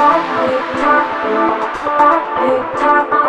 Tick tock, tick tock, tick tock.